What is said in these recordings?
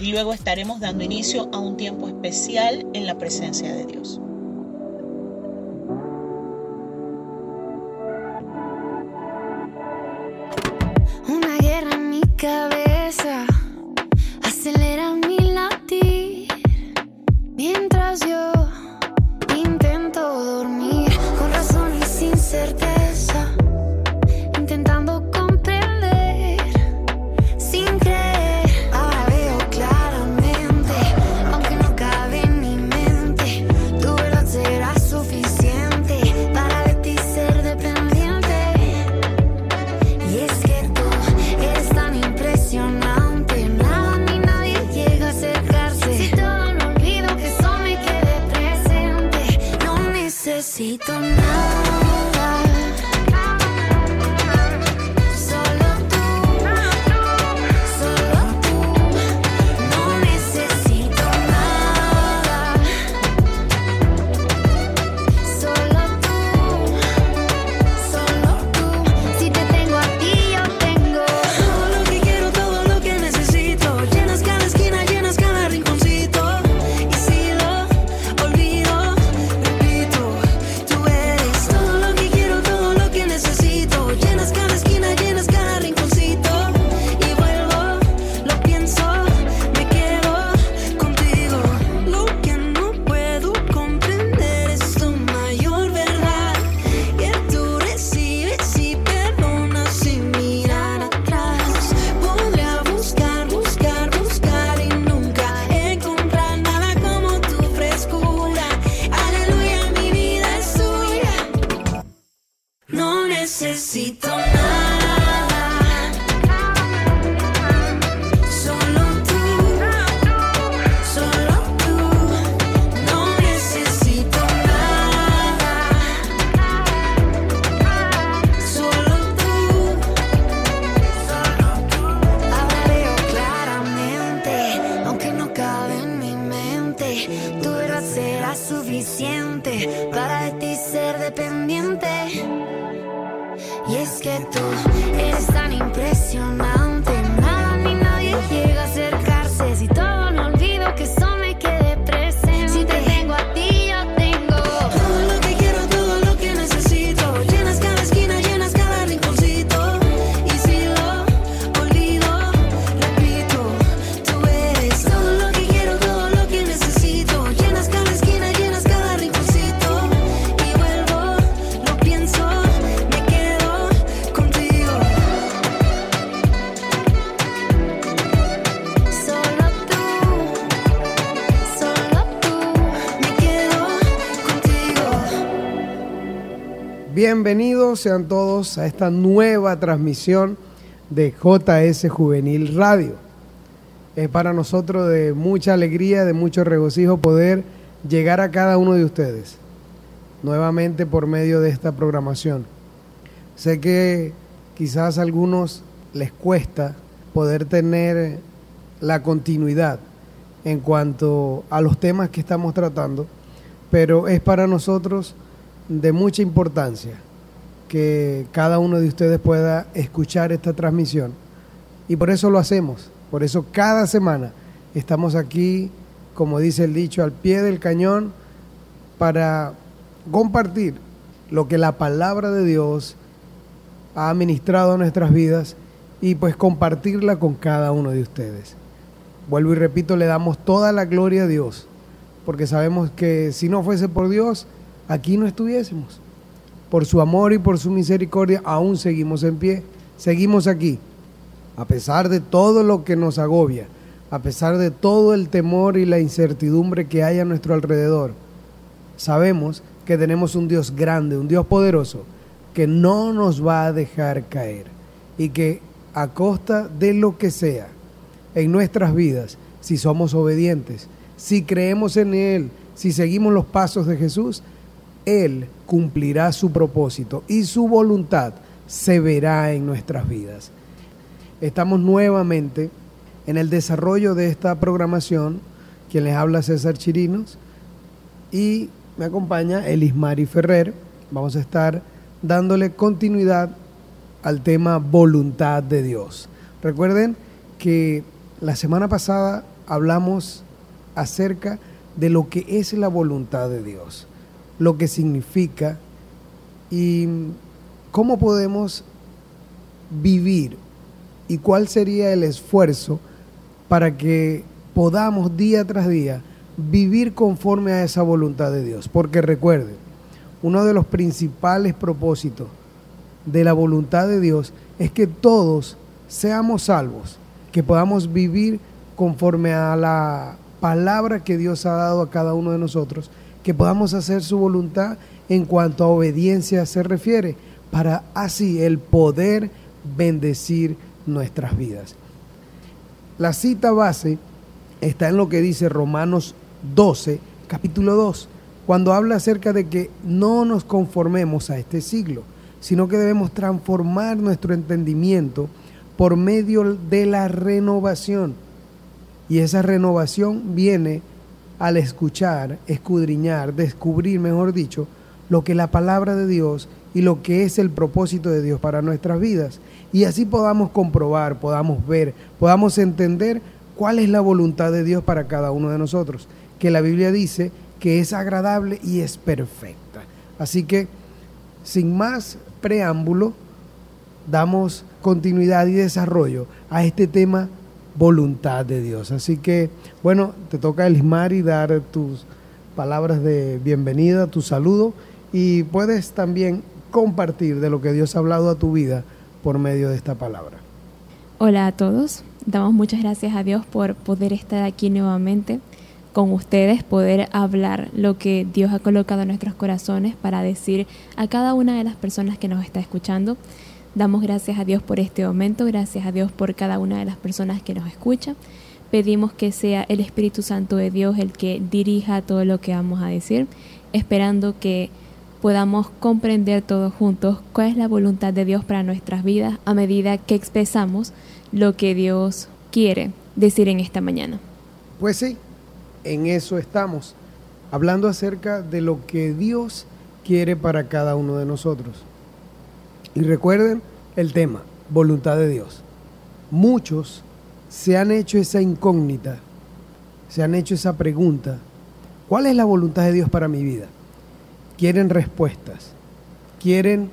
y luego estaremos dando inicio a un tiempo especial en la presencia de Dios. Bienvenidos sean todos a esta nueva transmisión de JS Juvenil Radio. Es para nosotros de mucha alegría, de mucho regocijo poder llegar a cada uno de ustedes nuevamente por medio de esta programación. Sé que quizás a algunos les cuesta poder tener la continuidad en cuanto a los temas que estamos tratando, pero es para nosotros de mucha importancia que cada uno de ustedes pueda escuchar esta transmisión y por eso lo hacemos, por eso cada semana estamos aquí, como dice el dicho, al pie del cañón para compartir lo que la palabra de Dios ha ministrado a nuestras vidas y pues compartirla con cada uno de ustedes. Vuelvo y repito, le damos toda la gloria a Dios, porque sabemos que si no fuese por Dios, aquí no estuviésemos. Por su amor y por su misericordia, aún seguimos en pie, seguimos aquí, a pesar de todo lo que nos agobia, a pesar de todo el temor y la incertidumbre que hay a nuestro alrededor. Sabemos que tenemos un Dios grande, un Dios poderoso, que no nos va a dejar caer y que a costa de lo que sea en nuestras vidas, si somos obedientes, si creemos en Él, si seguimos los pasos de Jesús, Él cumplirá su propósito y su voluntad se verá en nuestras vidas. Estamos nuevamente en el desarrollo de esta programación. Quien les habla César Chirinos y me acompaña Elismari Ferrer. Vamos a estar dándole continuidad al tema voluntad de Dios. Recuerden que la semana pasada hablamos acerca de lo que es la voluntad de Dios, lo que significa y cómo podemos vivir y cuál sería el esfuerzo para que podamos día tras día vivir conforme a esa voluntad de Dios. Porque recuerden, uno de los principales propósitos de la voluntad de Dios es que todos seamos salvos, que podamos vivir conforme a la palabra que Dios ha dado a cada uno de nosotros, que podamos hacer su voluntad en cuanto a obediencia se refiere, para así el poder bendecir nuestras vidas. La cita base está en lo que dice Romanos 12, capítulo 2, cuando habla acerca de que no nos conformemos a este siglo, sino que debemos transformar nuestro entendimiento por medio de la renovación. Y esa renovación viene al escuchar, escudriñar, descubrir, mejor dicho, lo que la palabra de Dios y lo que es el propósito de Dios para nuestras vidas y así podamos comprobar, podamos ver, podamos entender cuál es la voluntad de Dios para cada uno de nosotros, que la Biblia dice que es agradable y es perfecta. Así que, sin más preámbulo, damos continuidad y desarrollo a este tema voluntad de Dios. Así que, bueno, te toca y dar tus palabras de bienvenida, tu saludo y puedes también compartir de lo que Dios ha hablado a tu vida por medio de esta palabra. Hola a todos, damos muchas gracias a Dios por poder estar aquí nuevamente con ustedes, poder hablar lo que Dios ha colocado en nuestros corazones para decir a cada una de las personas que nos está escuchando. Damos gracias a Dios por este momento, gracias a Dios por cada una de las personas que nos escucha. Pedimos que sea el Espíritu Santo de Dios el que dirija todo lo que vamos a decir, esperando que podamos comprender todos juntos cuál es la voluntad de Dios para nuestras vidas a medida que expresamos lo que Dios quiere decir en esta mañana. Pues sí, en eso estamos, hablando acerca de lo que Dios quiere para cada uno de nosotros. Y recuerden el tema, voluntad de Dios. Muchos se han hecho esa incógnita, se han hecho esa pregunta, ¿cuál es la voluntad de Dios para mi vida? quieren respuestas, quieren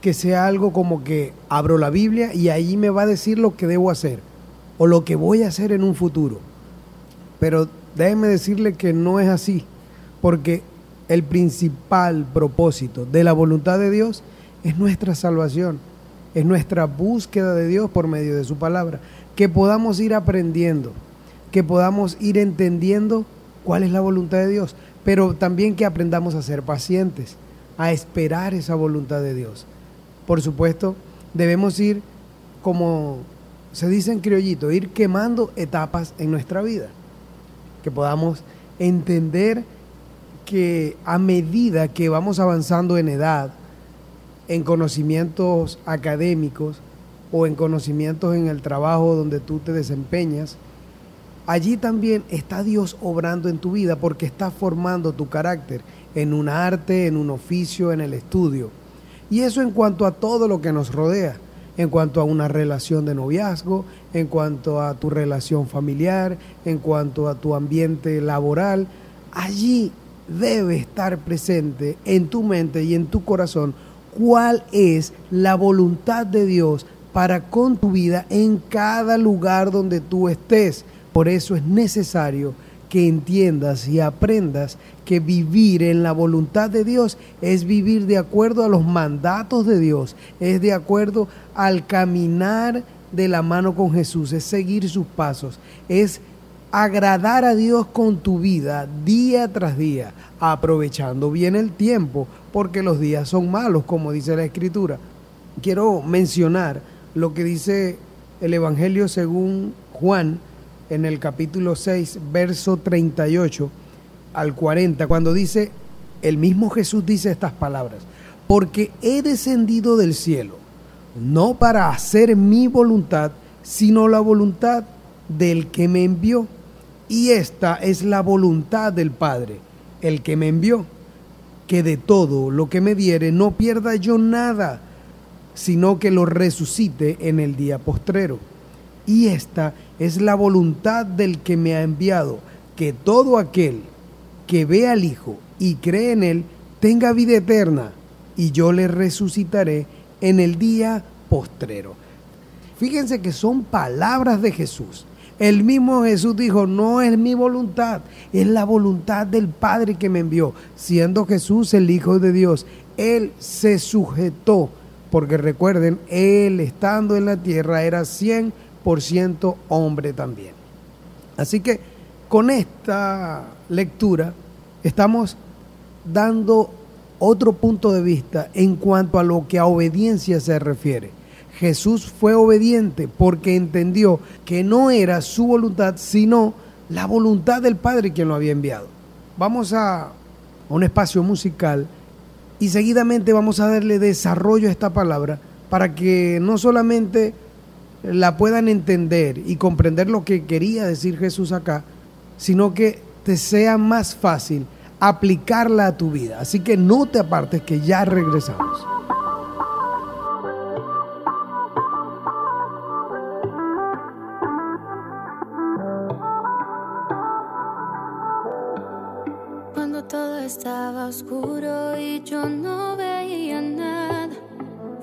que sea algo como que abro la Biblia y ahí me va a decir lo que debo hacer o lo que voy a hacer en un futuro. Pero déjeme decirle que no es así, porque el principal propósito de la voluntad de Dios es nuestra salvación, es nuestra búsqueda de Dios por medio de su palabra, que podamos ir aprendiendo, que podamos ir entendiendo cuál es la voluntad de Dios pero también que aprendamos a ser pacientes, a esperar esa voluntad de Dios. Por supuesto, debemos ir, como se dice en criollito, ir quemando etapas en nuestra vida, que podamos entender que a medida que vamos avanzando en edad, en conocimientos académicos o en conocimientos en el trabajo donde tú te desempeñas, allí también está Dios obrando en tu vida porque está formando tu carácter en un arte, en un oficio, en el estudio. Y eso en cuanto a todo lo que nos rodea, en cuanto a una relación de noviazgo, en cuanto a tu relación familiar, en cuanto a tu ambiente laboral, allí debe estar presente en tu mente y en tu corazón cuál es la voluntad de Dios para con tu vida en cada lugar donde tú estés. Por eso es necesario que entiendas y aprendas que vivir en la voluntad de Dios es vivir de acuerdo a los mandatos de Dios, es de acuerdo al caminar de la mano con Jesús, es seguir sus pasos, es agradar a Dios con tu vida día tras día, aprovechando bien el tiempo, porque los días son malos, como dice la Escritura. Quiero mencionar lo que dice el Evangelio según Juan, en el capítulo 6, verso 38 al 40, cuando dice, el mismo Jesús dice estas palabras, porque he descendido del cielo, no para hacer mi voluntad, sino la voluntad del que me envió. Y esta es la voluntad del Padre, el que me envió, que de todo lo que me diere no pierda yo nada, sino que lo resucite en el día postrero. Y esta es la voluntad del que me ha enviado, que todo aquel que ve al Hijo y cree en Él tenga vida eterna, y yo le resucitaré en el día postrero. Fíjense que son palabras de Jesús. El mismo Jesús dijo, no es mi voluntad, es la voluntad del Padre que me envió. Siendo Jesús el Hijo de Dios, Él se sujetó, porque recuerden, Él estando en la tierra era 100% hombre también. Así que con esta lectura estamos dando otro punto de vista en cuanto a lo que a obediencia se refiere. Jesús fue obediente porque entendió que no era su voluntad, sino la voluntad del Padre quien lo había enviado. Vamos a un espacio musical y seguidamente vamos a darle desarrollo a esta palabra para que no solamente la puedan entender y comprender lo que quería decir Jesús acá, sino que te sea más fácil aplicarla a tu vida. Así que no te apartes que ya regresamos. Oscuro y yo no veía nada,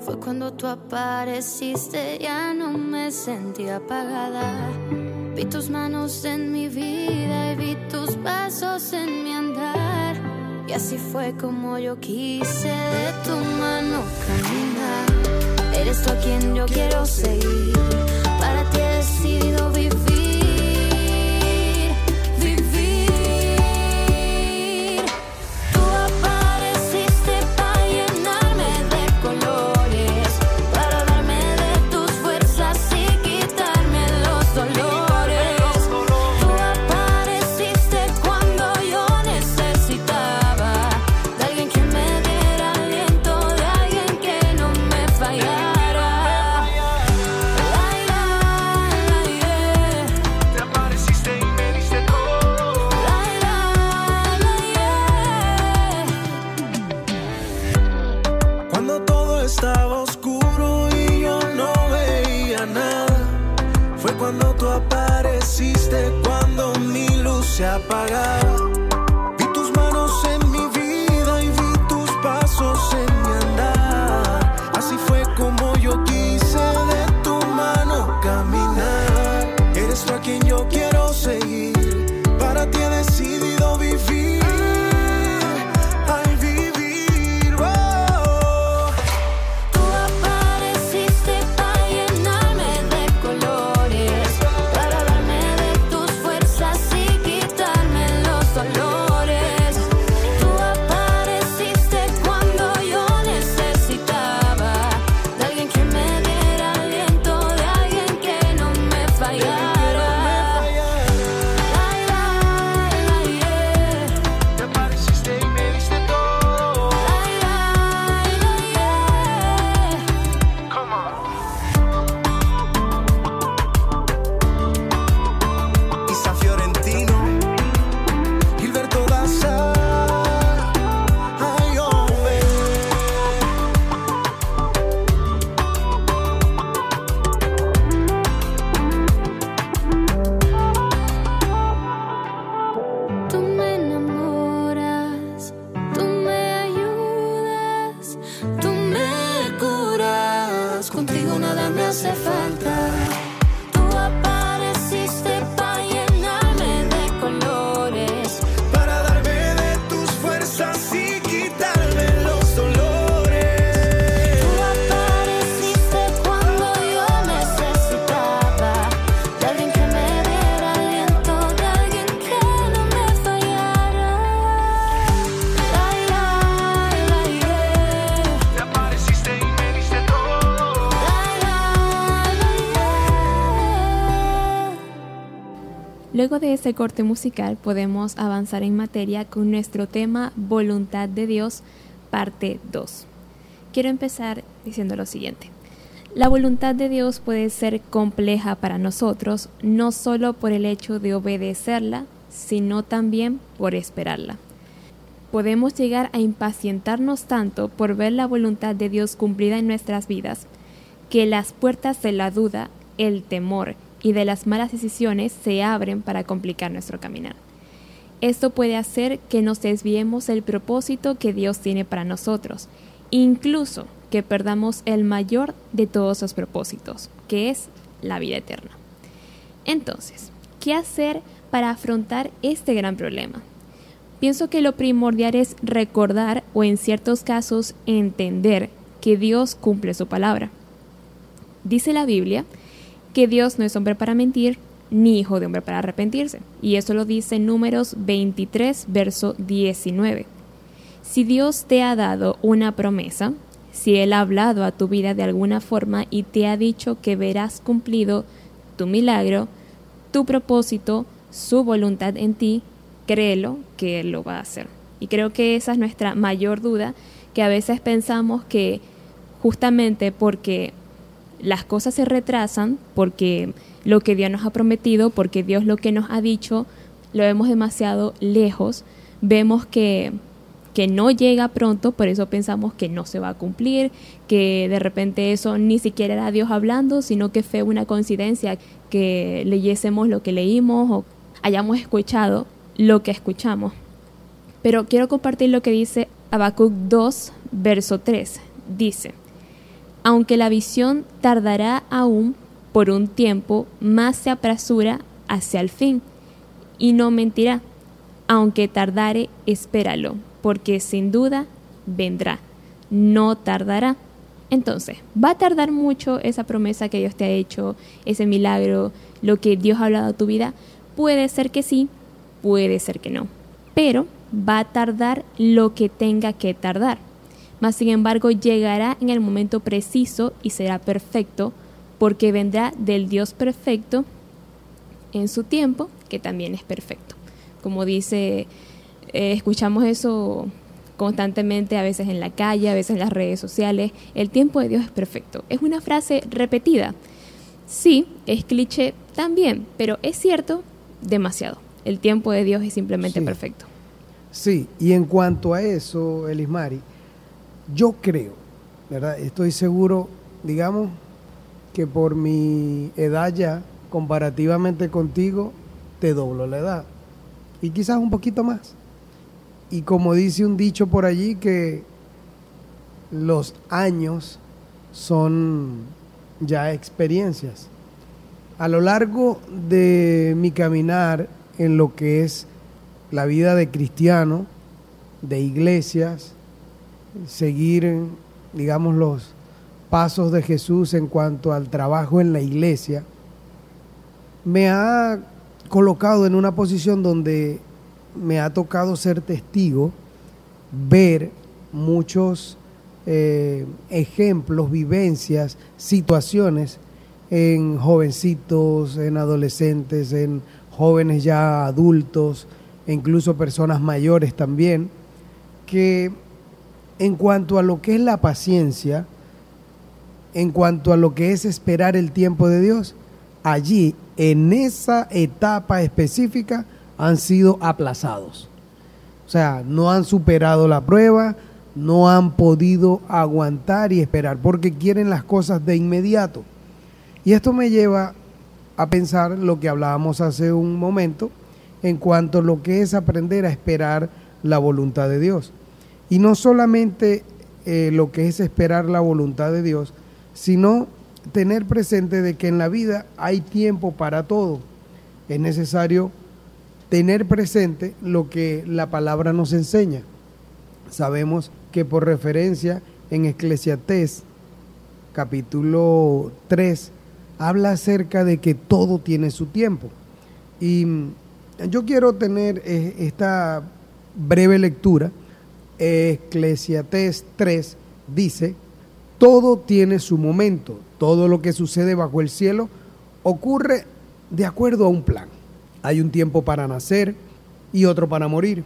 fue cuando tú apareciste, ya no me sentí apagada. Vi tus manos en mi vida y vi tus pasos en mi andar. Y así fue como yo quise de tu mano caminar. Eres tú a quien yo quiero seguir. Ese corte musical podemos avanzar en materia con nuestro tema Voluntad de Dios, parte 2. Quiero empezar diciendo lo siguiente. La voluntad de Dios puede ser compleja para nosotros, no solo por el hecho de obedecerla, sino también por esperarla. Podemos llegar a impacientarnos tanto por ver la voluntad de Dios cumplida en nuestras vidas, que las puertas de la duda, el temor y de las malas decisiones se abren para complicar nuestro caminar. Esto puede hacer que nos desviemos del propósito que Dios tiene para nosotros, incluso que perdamos el mayor de todos los propósitos, que es la vida eterna. Entonces, ¿qué hacer para afrontar este gran problema? Pienso que lo primordial es recordar o en ciertos casos entender que Dios cumple su palabra. Dice la Biblia que Dios no es hombre para mentir, ni hijo de hombre para arrepentirse. Y eso lo dice en Números 23, verso 19. Si Dios te ha dado una promesa, si Él ha hablado a tu vida de alguna forma y te ha dicho que verás cumplido tu milagro, tu propósito, su voluntad en ti, créelo que Él lo va a hacer. Y creo que esa es nuestra mayor duda, que a veces pensamos que justamente porque las cosas se retrasan, porque lo que Dios nos ha prometido, porque Dios lo que nos ha dicho, lo vemos demasiado lejos, vemos que que no llega pronto, por eso pensamos que no se va a cumplir, que de repente eso ni siquiera era Dios hablando, sino que fue una coincidencia que leyésemos lo que leímos o hayamos escuchado lo que escuchamos. Pero quiero compartir lo que dice Habacuc 2, verso 3. Dice, aunque la visión tardará aún por un tiempo, más se apresura hacia el fin, y no mentirá. Aunque tardare, espéralo, porque sin duda vendrá, no tardará. Entonces, ¿va a tardar mucho esa promesa que Dios te ha hecho, ese milagro, lo que Dios ha hablado a tu vida? Puede ser que sí, puede ser que no, pero va a tardar lo que tenga que tardar. Mas, sin embargo, llegará en el momento preciso y será perfecto, porque vendrá del Dios perfecto en su tiempo, que también es perfecto. Como dice eh, escuchamos eso constantemente, a veces en la calle, a veces en las redes sociales. El tiempo de Dios es perfecto. Es una frase repetida. Sí, es cliché también, pero es cierto demasiado. El tiempo de Dios es simplemente Sí. perfecto. Sí, y en cuanto a eso, Elismari, yo creo, ¿verdad? Estoy seguro, digamos, que por mi edad ya, comparativamente contigo, te doblo la edad. Y quizás un poquito más. Y como dice un dicho por allí, que los años son ya experiencias. A lo largo de mi caminar en lo que es la vida de cristiano, de iglesias, seguir, digamos, los pasos de Jesús en cuanto al trabajo en la iglesia, me ha colocado en una posición donde me ha tocado ser testigo, ver muchos eh, ejemplos, vivencias, situaciones en jovencitos, en adolescentes, en jóvenes ya adultos, e incluso personas mayores también, que en cuanto a lo que es la paciencia, en cuanto a lo que es esperar el tiempo de Dios, allí, en esa etapa específica, han sido aplazados. O sea, no han superado la prueba, no han podido aguantar y esperar, porque quieren las cosas de inmediato. Y esto me lleva a pensar lo que hablábamos hace un momento en cuanto a lo que es aprender a esperar la voluntad de Dios. Y no solamente eh, lo que es esperar la voluntad de Dios, sino tener presente de que en la vida hay tiempo para todo. Es necesario tener presente lo que la palabra nos enseña. Sabemos que por referencia en Eclesiastés capítulo 3 habla acerca de que todo tiene su tiempo. Y yo quiero tener eh, esta breve lectura. Eclesiastés 3 dice, todo tiene su momento, todo lo que sucede bajo el cielo ocurre de acuerdo a un plan. Hay un tiempo para nacer y otro para morir.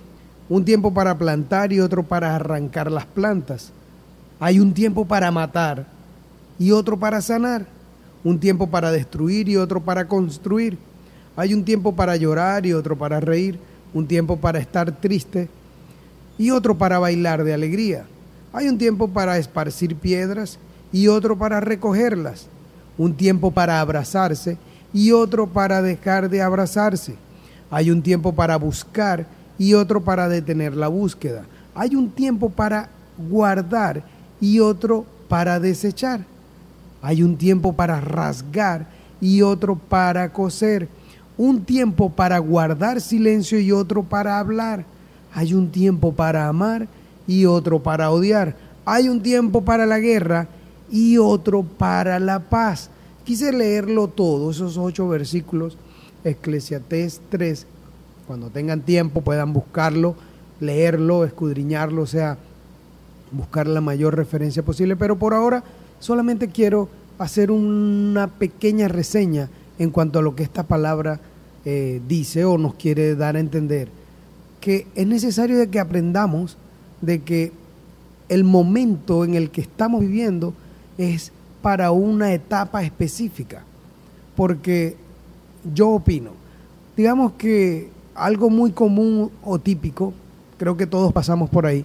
Un tiempo para plantar y otro para arrancar las plantas. Hay un tiempo para matar y otro para sanar. Un tiempo para destruir y otro para construir. Hay un tiempo para llorar y otro para reír. Un tiempo para estar triste y otro para bailar de alegría. Hay un tiempo para esparcir piedras y otro para recogerlas. Un tiempo para abrazarse y otro para dejar de abrazarse. Hay un tiempo para buscar y otro para detener la búsqueda. Hay un tiempo para guardar y otro para desechar. Hay un tiempo para rasgar y otro para coser. Un tiempo para guardar silencio y otro para hablar. Hay un tiempo para amar y otro para odiar. Hay un tiempo para la guerra y otro para la paz. Quise leerlo todo, esos ocho versículos, Eclesiastés 3. Cuando tengan tiempo puedan buscarlo, leerlo, escudriñarlo, o sea, buscar la mayor referencia posible. Pero por ahora solamente quiero hacer una pequeña reseña en cuanto a lo que esta palabra eh, dice o nos quiere dar a entender. Que es necesario de que aprendamos de que el momento en el que estamos viviendo es para una etapa específica. Porque yo opino, digamos que algo muy común o típico, creo que todos pasamos por ahí,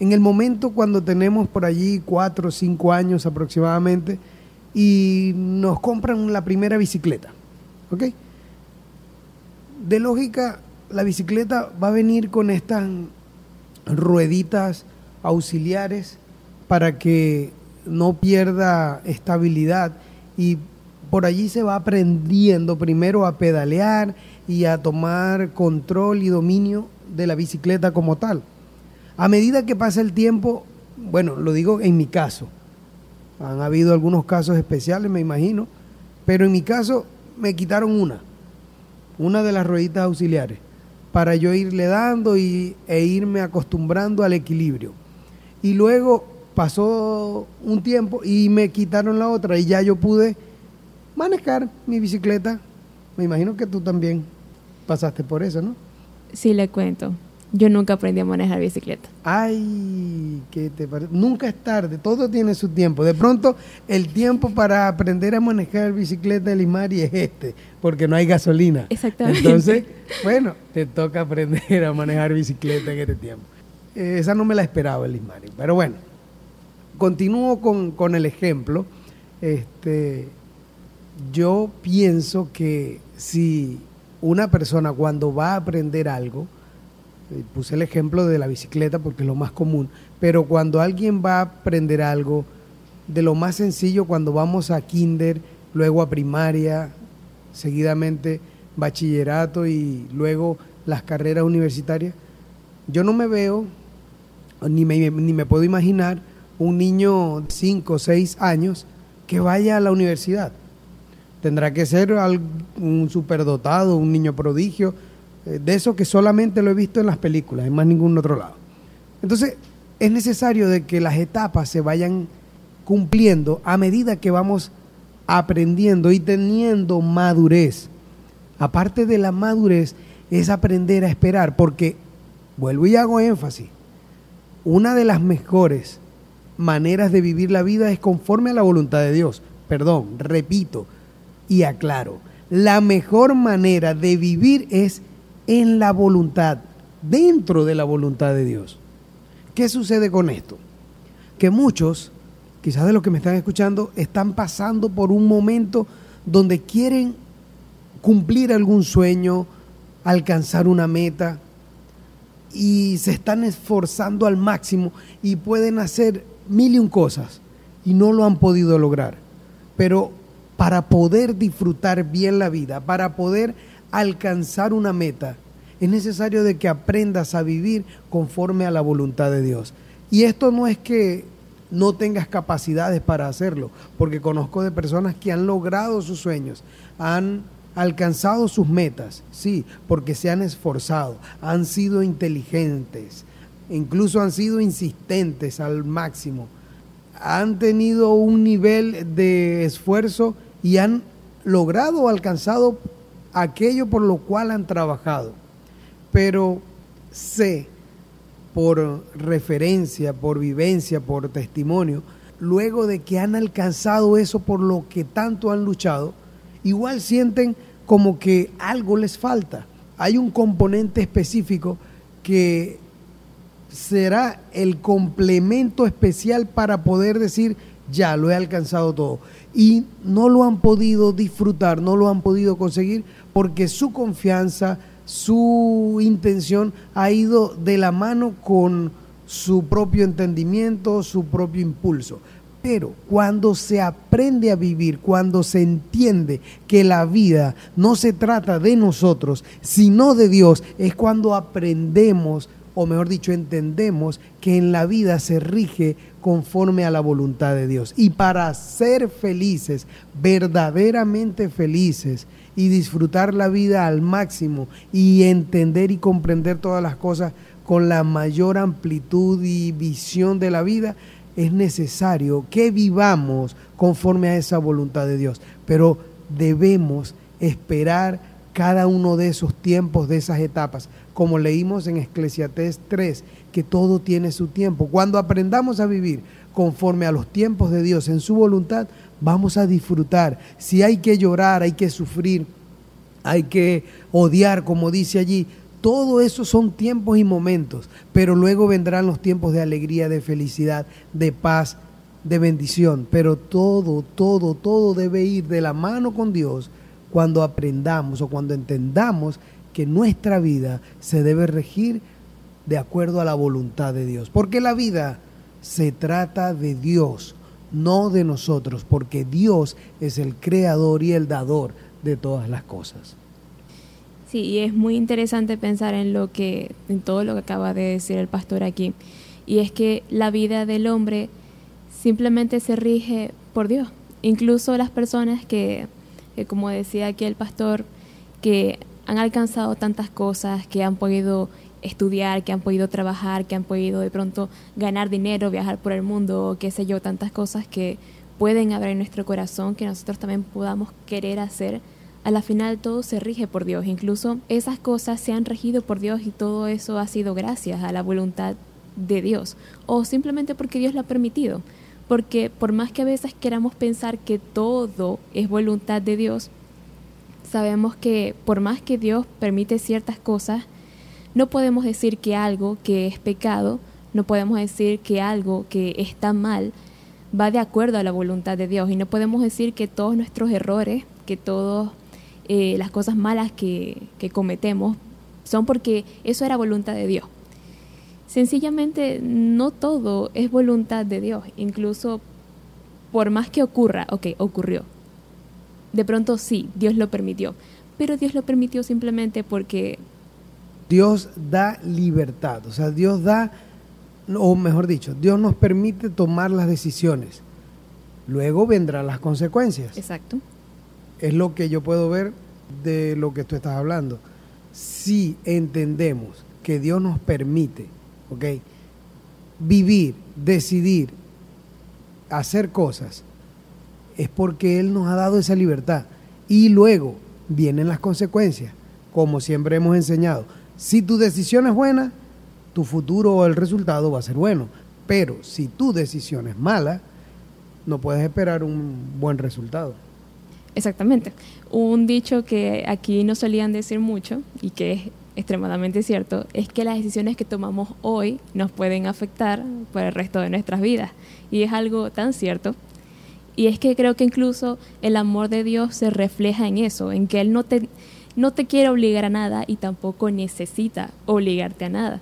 en el momento cuando tenemos por allí cuatro o cinco años aproximadamente y nos compran la primera bicicleta, ¿ok? De lógica, la bicicleta va a venir con estas rueditas auxiliares para que no pierda estabilidad y por allí se va aprendiendo primero a pedalear y a tomar control y dominio de la bicicleta como tal. A medida que pasa el tiempo, bueno, lo digo en mi caso, han habido algunos casos especiales, me imagino, pero en mi caso me quitaron una, una de las rueditas auxiliares, para yo irle dando y, e irme acostumbrando al equilibrio. Y luego pasó un tiempo y me quitaron la otra y ya yo pude manejar mi bicicleta. Me imagino que tú también pasaste por eso, ¿no? Sí, le cuento. Yo nunca aprendí a manejar bicicleta. Ay, ¿qué te parece? Nunca es tarde, todo tiene su tiempo. De pronto, el tiempo para aprender a manejar bicicleta de Limari es este, porque no hay gasolina. Exactamente. Entonces, bueno, te toca aprender a manejar bicicleta en este tiempo. Eh, esa no me la esperaba el Limari, pero bueno. Continúo con, con el ejemplo. Este, yo pienso que si una persona cuando va a aprender algo, puse el ejemplo de la bicicleta porque es lo más común, pero cuando alguien va a aprender algo, de lo más sencillo, cuando vamos a kinder, luego a primaria, seguidamente bachillerato y luego las carreras universitarias, yo no me veo, ni me, ni me puedo imaginar un niño de 5 o 6 años que vaya a la universidad. Tendrá que ser un superdotado, un niño prodigio, eh, de eso que solamente lo he visto en las películas, en más ningún otro lado. Entonces, es necesario de que las etapas se vayan cumpliendo a medida que vamos aprendiendo y teniendo madurez. Aparte de la madurez, es aprender a esperar, porque, vuelvo y hago énfasis, una de las mejores maneras de vivir la vida es conforme a la voluntad de Dios. Perdón, repito y aclaro. La mejor manera de vivir es en la voluntad, dentro de la voluntad de Dios. ¿Qué sucede con esto? Que muchos, quizás de los que me están escuchando, están pasando por un momento donde quieren cumplir algún sueño, alcanzar una meta, y se están esforzando al máximo y pueden hacer mil y un cosas y no lo han podido lograr. Pero para poder disfrutar bien la vida, para poder alcanzar una meta, es necesario de que aprendas a vivir conforme a la voluntad de Dios. Y esto no es que no tengas capacidades para hacerlo, porque conozco de personas que han logrado sus sueños, han alcanzado sus metas, sí, porque se han esforzado, han sido inteligentes, incluso han sido insistentes al máximo, han tenido un nivel de esfuerzo y han logrado alcanzado aquello por lo cual han trabajado. Pero sé por referencia, por vivencia, por testimonio, luego de que han alcanzado eso por lo que tanto han luchado, igual sienten como que algo les falta. Hay un componente específico que será el complemento especial para poder decir, ya lo he alcanzado todo. Y no lo han podido disfrutar, no lo han podido conseguir porque su confianza, su intención ha ido de la mano con su propio entendimiento, su propio impulso. Pero cuando se aprende a vivir, cuando se entiende que la vida no se trata de nosotros, sino de Dios, es cuando aprendemos, o mejor dicho, entendemos que en la vida se rige conforme a la voluntad de Dios. Y para ser felices, verdaderamente felices, y disfrutar la vida al máximo y entender y comprender todas las cosas con la mayor amplitud y visión de la vida, es necesario que vivamos conforme a esa voluntad de Dios. Pero debemos esperar cada uno de esos tiempos, de esas etapas, como leímos en Eclesiastés 3, que todo tiene su tiempo. Cuando aprendamos a vivir conforme a los tiempos de Dios en su voluntad, vamos a disfrutar. Si hay que llorar, hay que sufrir, hay que odiar, como dice allí, todo eso son tiempos y momentos, pero luego vendrán los tiempos de alegría, de felicidad, de paz, de bendición. Pero todo, todo, todo debe ir de la mano con Dios cuando aprendamos o cuando entendamos que nuestra vida se debe regir de acuerdo a la voluntad de Dios. Porque la vida se trata de Dios, no de nosotros, porque Dios es el creador y el dador de todas las cosas. Sí, y es muy interesante pensar en lo que, en todo lo que acaba de decir el pastor aquí. Y es que la vida del hombre simplemente se rige por Dios. Incluso las personas que, que como decía aquí el pastor, que han alcanzado tantas cosas, que han podido estudiar, que han podido trabajar, que han podido de pronto ganar dinero, viajar por el mundo, qué sé yo, tantas cosas que pueden en nuestro corazón que nosotros también podamos querer hacer a la final todo se rige por Dios. Incluso esas cosas se han regido por Dios y todo eso ha sido gracias a la voluntad de Dios o simplemente porque Dios lo ha permitido. Porque por más que a veces queramos pensar que todo es voluntad de Dios, sabemos que por más que Dios permite ciertas cosas, no podemos decir que algo que es pecado, no podemos decir que algo que está mal va de acuerdo a la voluntad de Dios y no podemos decir que todos nuestros errores, que todos eh, las cosas malas que, que cometemos son porque eso era voluntad de Dios. Sencillamente no todo es voluntad de Dios, incluso por más que ocurra, ok, ocurrió. De pronto sí, Dios lo permitió, pero Dios lo permitió simplemente porque... Dios da libertad, o sea, Dios da, o mejor dicho, Dios nos permite tomar las decisiones. Luego vendrán las consecuencias. Exacto es lo que yo puedo ver de lo que tú estás hablando. Si entendemos que Dios nos permite, ¿ok? Vivir, decidir, hacer cosas, es porque Él nos ha dado esa libertad. Y luego vienen las consecuencias, como siempre hemos enseñado. Si tu decisión es buena, tu futuro o el resultado va a ser bueno. Pero si tu decisión es mala, no puedes esperar un buen resultado. Exactamente. Un dicho que aquí no solían decir mucho y que es extremadamente cierto es que las decisiones que tomamos hoy nos pueden afectar por el resto de nuestras vidas. Y es algo tan cierto. Y es que creo que incluso el amor de Dios se refleja en eso, en que Él no te, no te quiere obligar a nada y tampoco necesita obligarte a nada.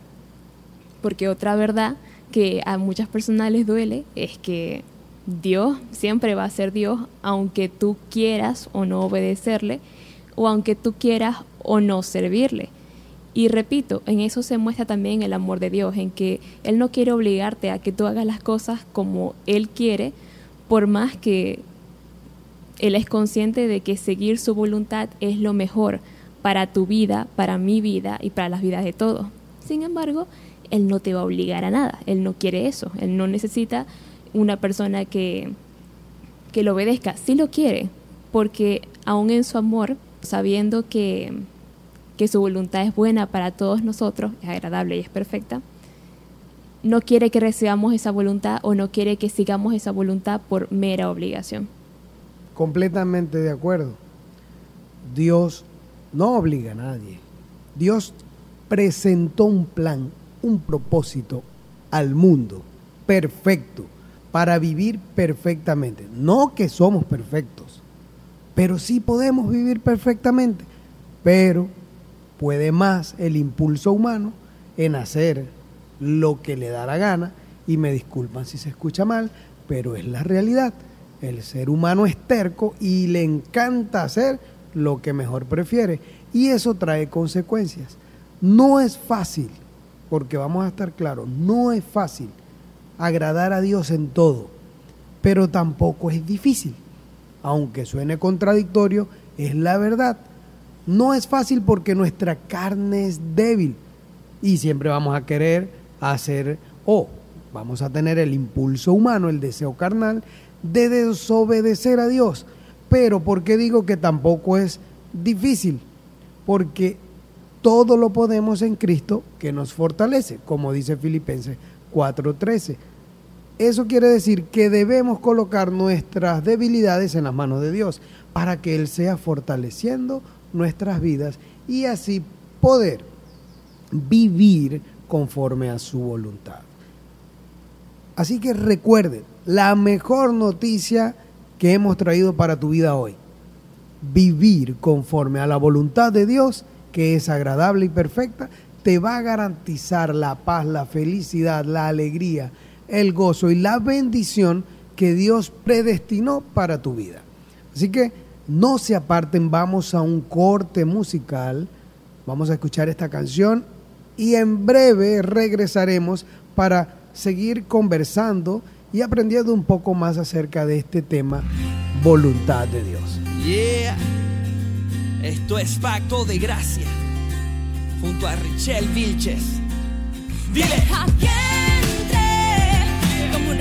Porque otra verdad que a muchas personas les duele es que Dios siempre va a ser Dios, aunque tú quieras o no obedecerle, o aunque tú quieras o no servirle. Y repito, en eso se muestra también el amor de Dios, en que Él no quiere obligarte a que tú hagas las cosas como Él quiere, por más que Él es consciente de que seguir su voluntad es lo mejor para tu vida, para mi vida y para las vidas de todos. Sin embargo, Él no te va a obligar a nada, Él no quiere eso, Él no necesita una persona que, que lo obedezca, sí lo quiere, porque aún en su amor sabiendo que, que su voluntad es buena para todos nosotros, es agradable y es perfecta, no quiere que recibamos esa voluntad o no quiere que sigamos esa voluntad por mera obligación. Completamente de acuerdo. Dios no obliga a nadie. Dios presentó un plan, un propósito al mundo perfecto para vivir perfectamente. No que somos perfectos, pero sí podemos vivir perfectamente. Pero puede más el impulso humano en hacer lo que le da la gana. Y me disculpan si se escucha mal, pero es la realidad. El ser humano es terco y le encanta hacer lo que mejor prefiere. Y eso trae consecuencias. No es fácil, porque vamos a estar claros, no es fácil agradar a Dios en todo, pero tampoco es difícil. Aunque suene contradictorio, es la verdad. No es fácil porque nuestra carne es débil y siempre vamos a querer hacer o vamos a tener el impulso humano, el deseo carnal de desobedecer a Dios. Pero ¿por qué digo que tampoco es difícil? Porque todo lo podemos en Cristo que nos fortalece, como dice Filipenses 4:13. Eso quiere decir que debemos colocar nuestras debilidades en las manos de Dios para que Él sea fortaleciendo nuestras vidas y así poder vivir conforme a su voluntad. Así que recuerden, la mejor noticia que hemos traído para tu vida hoy, vivir conforme a la voluntad de Dios, que es agradable y perfecta, te va a garantizar la paz, la felicidad, la alegría, el gozo y la bendición que Dios predestinó para tu vida. Así que no se aparten, vamos a un corte musical, vamos a escuchar esta canción y en breve regresaremos para seguir conversando y aprendiendo un poco más acerca de este tema, voluntad de Dios. Yeah, esto es Pacto de Gracia, junto a Richelle Vilches. Dile. Deja que entre como un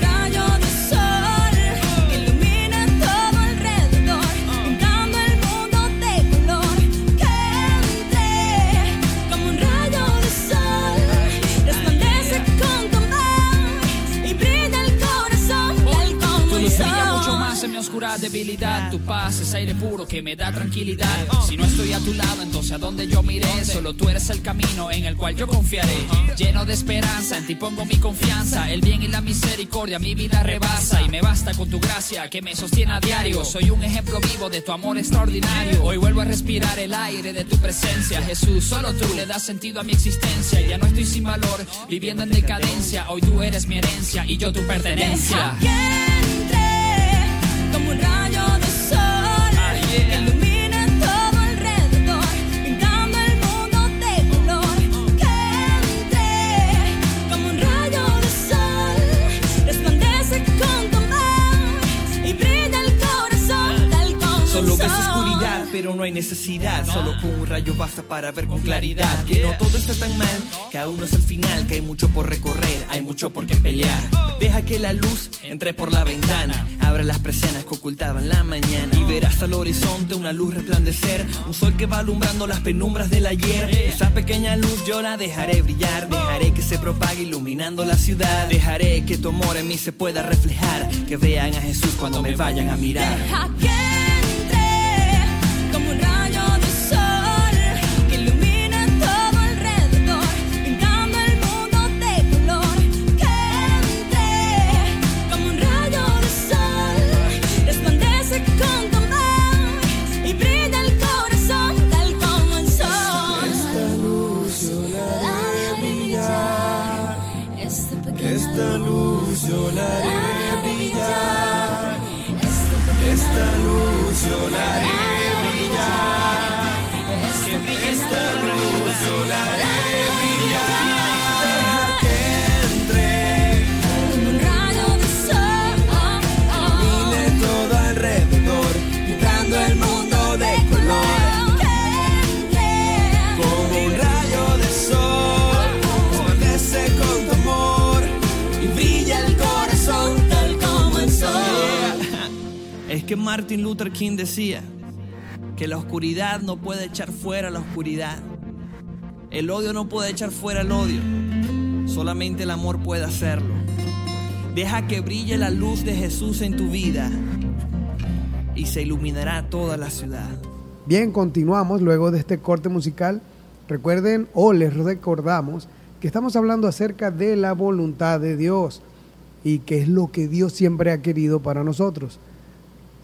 oscura debilidad. Tu paz es aire puro que me da tranquilidad. Si no estoy a tu lado, entonces a dónde yo miré. Solo tú eres el camino en el cual yo confiaré. Lleno de esperanza, en ti pongo mi confianza. El bien y la misericordia mi vida rebasa. Y me basta con tu gracia que me sostiene a diario. Soy un ejemplo vivo de tu amor extraordinario. Hoy vuelvo a respirar el aire de tu presencia. Jesús, solo tú le das sentido a mi existencia. Ya no estoy sin valor, viviendo en decadencia. Hoy tú eres mi herencia y yo tu pertenencia. Como un pero no hay necesidad. Solo con un rayo basta para ver con claridad. Que no todo está tan mal, que aún no es el final. Que hay mucho por recorrer, hay mucho por qué pelear. Deja que la luz entre por la ventana. Abre las presenas que ocultaban la mañana. Y verás al horizonte una luz resplandecer. Un sol que va alumbrando las penumbras del ayer. Esa pequeña luz yo la dejaré brillar. Dejaré que se propague iluminando la ciudad. Dejaré que tu amor en mí se pueda reflejar. Que vean a Jesús cuando me vayan a mirar. Que Martin Luther King decía, que la oscuridad no puede echar fuera la oscuridad. El odio no puede echar fuera el odio. Solamente el amor puede hacerlo. Deja que brille la luz de Jesús en tu vida y se iluminará toda la ciudad. Bien, continuamos luego de este corte musical. Recuerden o les recordamos que estamos hablando acerca de la voluntad de Dios y que es lo que Dios siempre ha querido para nosotros.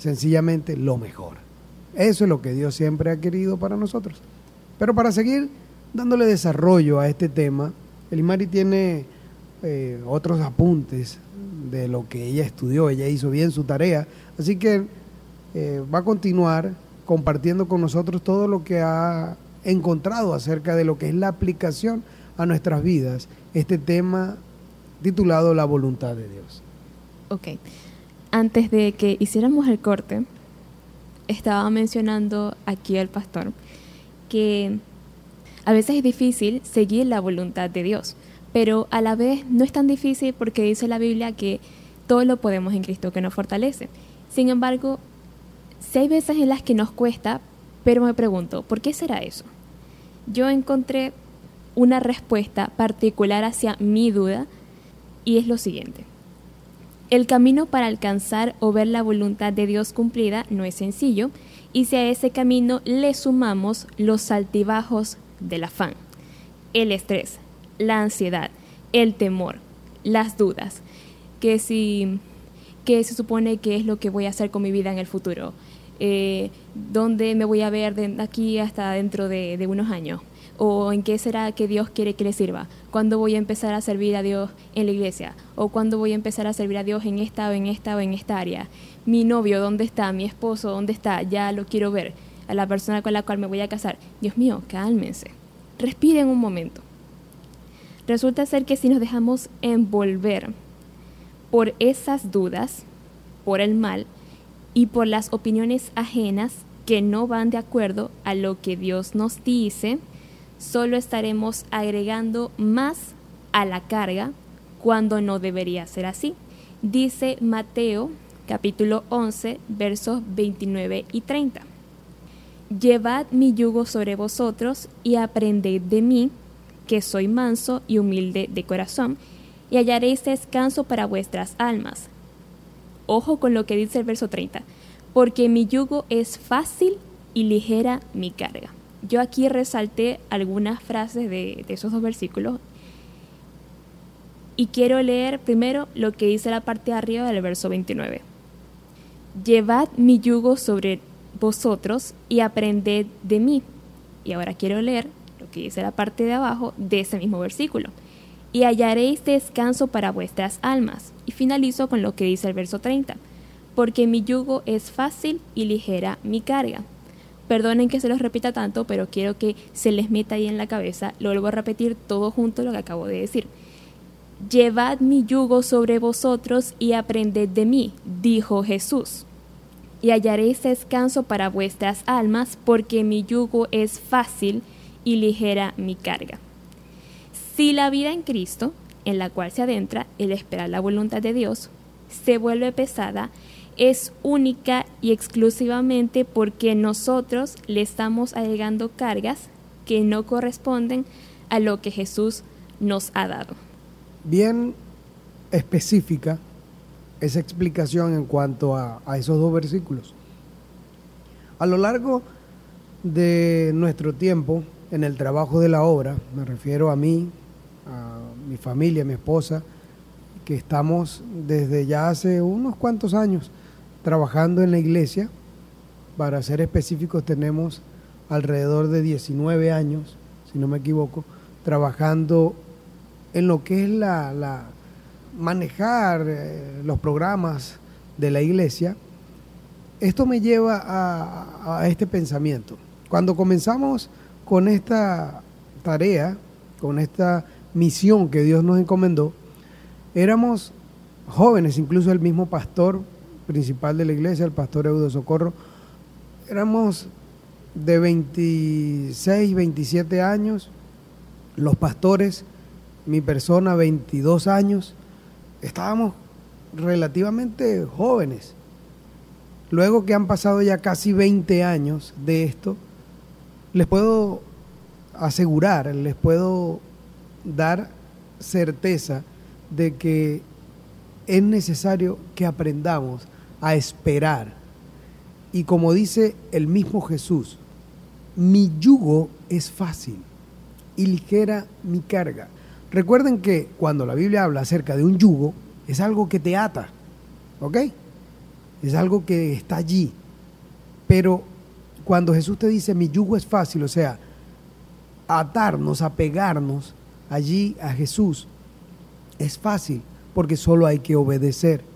Sencillamente lo mejor. Eso es lo que Dios siempre ha querido para nosotros. Pero para seguir dándole desarrollo a este tema, Elimari tiene eh, otros apuntes de lo que ella estudió, ella hizo bien su tarea, así que eh, va a continuar compartiendo con nosotros todo lo que ha encontrado acerca de lo que es la aplicación a nuestras vidas, este tema titulado La voluntad de Dios. Ok. Antes de que hiciéramos el corte, estaba mencionando aquí el pastor que a veces es difícil seguir la voluntad de Dios, pero a la vez no es tan difícil porque dice la Biblia que todo lo podemos en Cristo que nos fortalece. Sin embargo, si hay veces en las que nos cuesta, pero me pregunto, ¿por qué será eso? Yo encontré una respuesta particular hacia mi duda y es lo siguiente. El camino para alcanzar o ver la voluntad de Dios cumplida no es sencillo y si a ese camino le sumamos los altibajos del afán, el estrés, la ansiedad, el temor, las dudas, que si que se supone que es lo que voy a hacer con mi vida en el futuro, eh, dónde me voy a ver de aquí hasta dentro de, de unos años, o en qué será que Dios quiere que le sirva, cuándo voy a empezar a servir a Dios en la iglesia, o cuándo voy a empezar a servir a Dios en esta o en esta o en esta área. Mi novio, ¿dónde está? Mi esposo, ¿dónde está? Ya lo quiero ver. A la persona con la cual me voy a casar. Dios mío, cálmense. Respiren un momento. Resulta ser que si nos dejamos envolver por esas dudas, por el mal y por las opiniones ajenas que no van de acuerdo a lo que Dios nos dice, solo estaremos agregando más a la carga cuando no debería ser así. Dice Mateo capítulo 11 versos 29 y 30. Llevad mi yugo sobre vosotros y aprended de mí, que soy manso y humilde de corazón, y hallaréis descanso para vuestras almas. Ojo con lo que dice el verso 30, porque mi yugo es fácil y ligera mi carga. Yo aquí resalté algunas frases de, de esos dos versículos y quiero leer primero lo que dice la parte de arriba del verso 29. Llevad mi yugo sobre vosotros y aprended de mí. Y ahora quiero leer lo que dice la parte de abajo de ese mismo versículo. Y hallaréis descanso para vuestras almas. Y finalizo con lo que dice el verso 30. Porque mi yugo es fácil y ligera mi carga. Perdonen que se los repita tanto, pero quiero que se les meta ahí en la cabeza. Lo vuelvo a repetir todo junto lo que acabo de decir. Llevad mi yugo sobre vosotros y aprended de mí, dijo Jesús, y hallaréis descanso para vuestras almas, porque mi yugo es fácil y ligera mi carga. Si la vida en Cristo, en la cual se adentra el esperar la voluntad de Dios, se vuelve pesada, es única y exclusivamente porque nosotros le estamos agregando cargas que no corresponden a lo que Jesús nos ha dado bien específica esa explicación en cuanto a, a, esos dos versículos. A lo largo de nuestro tiempo en el trabajo de la obra, me refiero a mí, a mi familia, a mi esposa, que estamos desde ya hace unos cuantos años trabajando en la iglesia, para ser específicos tenemos alrededor de 19 años, si no me equivoco, trabajando en lo que es la, la manejar eh, los programas de la iglesia, esto me lleva a, a, este pensamiento. Cuando comenzamos con esta tarea, con esta misión que Dios nos encomendó, éramos jóvenes, incluso el mismo pastor principal de la iglesia, el pastor Eudo Socorro, éramos de 26, 27 años, los pastores mi persona, 22 años, estábamos relativamente jóvenes. luego que han pasado ya casi 20 años de esto, les puedo asegurar, les puedo dar certeza de que es necesario que aprendamos a esperar. Y como dice el mismo Jesús, mi yugo es fácil y ligera mi carga. Recuerden que cuando la Biblia habla acerca de un yugo, es algo que te ata, ¿ok? Es algo que está allí. Pero cuando Jesús te dice, mi yugo es fácil, o sea, atarnos, apegarnos allí a Jesús, es fácil, porque solo hay que obedecer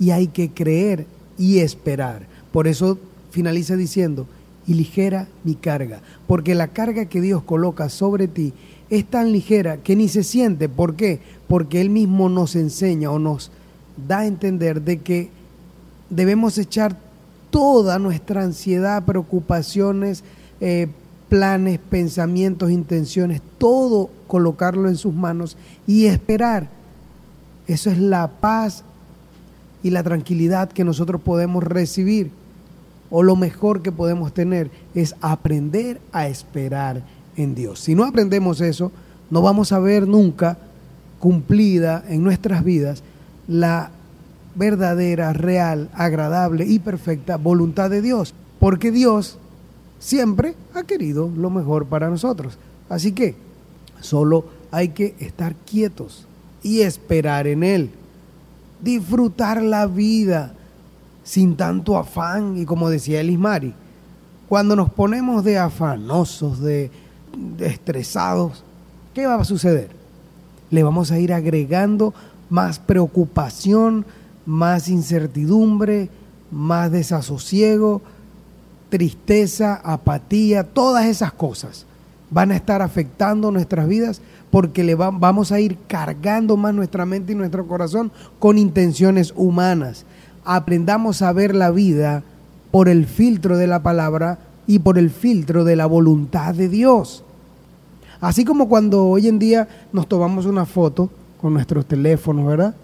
y hay que creer y esperar. Por eso finaliza diciendo, y ligera mi carga, porque la carga que Dios coloca sobre ti es tan ligera que ni se siente. ¿Por qué? Porque Él mismo nos enseña o nos da a entender de que debemos echar toda nuestra ansiedad, preocupaciones, eh, planes, pensamientos, intenciones, todo colocarlo en sus manos y esperar. Eso es la paz y la tranquilidad que nosotros podemos recibir. O lo mejor que podemos tener es aprender a esperar en Dios. Si no aprendemos eso, no vamos a ver nunca cumplida en nuestras vidas la verdadera, real, agradable y perfecta voluntad de Dios. Porque Dios siempre ha querido lo mejor para nosotros. Así que solo hay que estar quietos y esperar en Él. Disfrutar la vida sin tanto afán y como decía Elismari, cuando nos ponemos de afanosos, de, de estresados, ¿qué va a suceder? Le vamos a ir agregando más preocupación, más incertidumbre, más desasosiego, tristeza, apatía, todas esas cosas van a estar afectando nuestras vidas porque le va- vamos a ir cargando más nuestra mente y nuestro corazón con intenciones humanas. Aprendamos a ver la vida por el filtro de la palabra y por el filtro de la voluntad de Dios. Así como cuando hoy en día nos tomamos una foto con nuestros teléfonos, ¿verdad?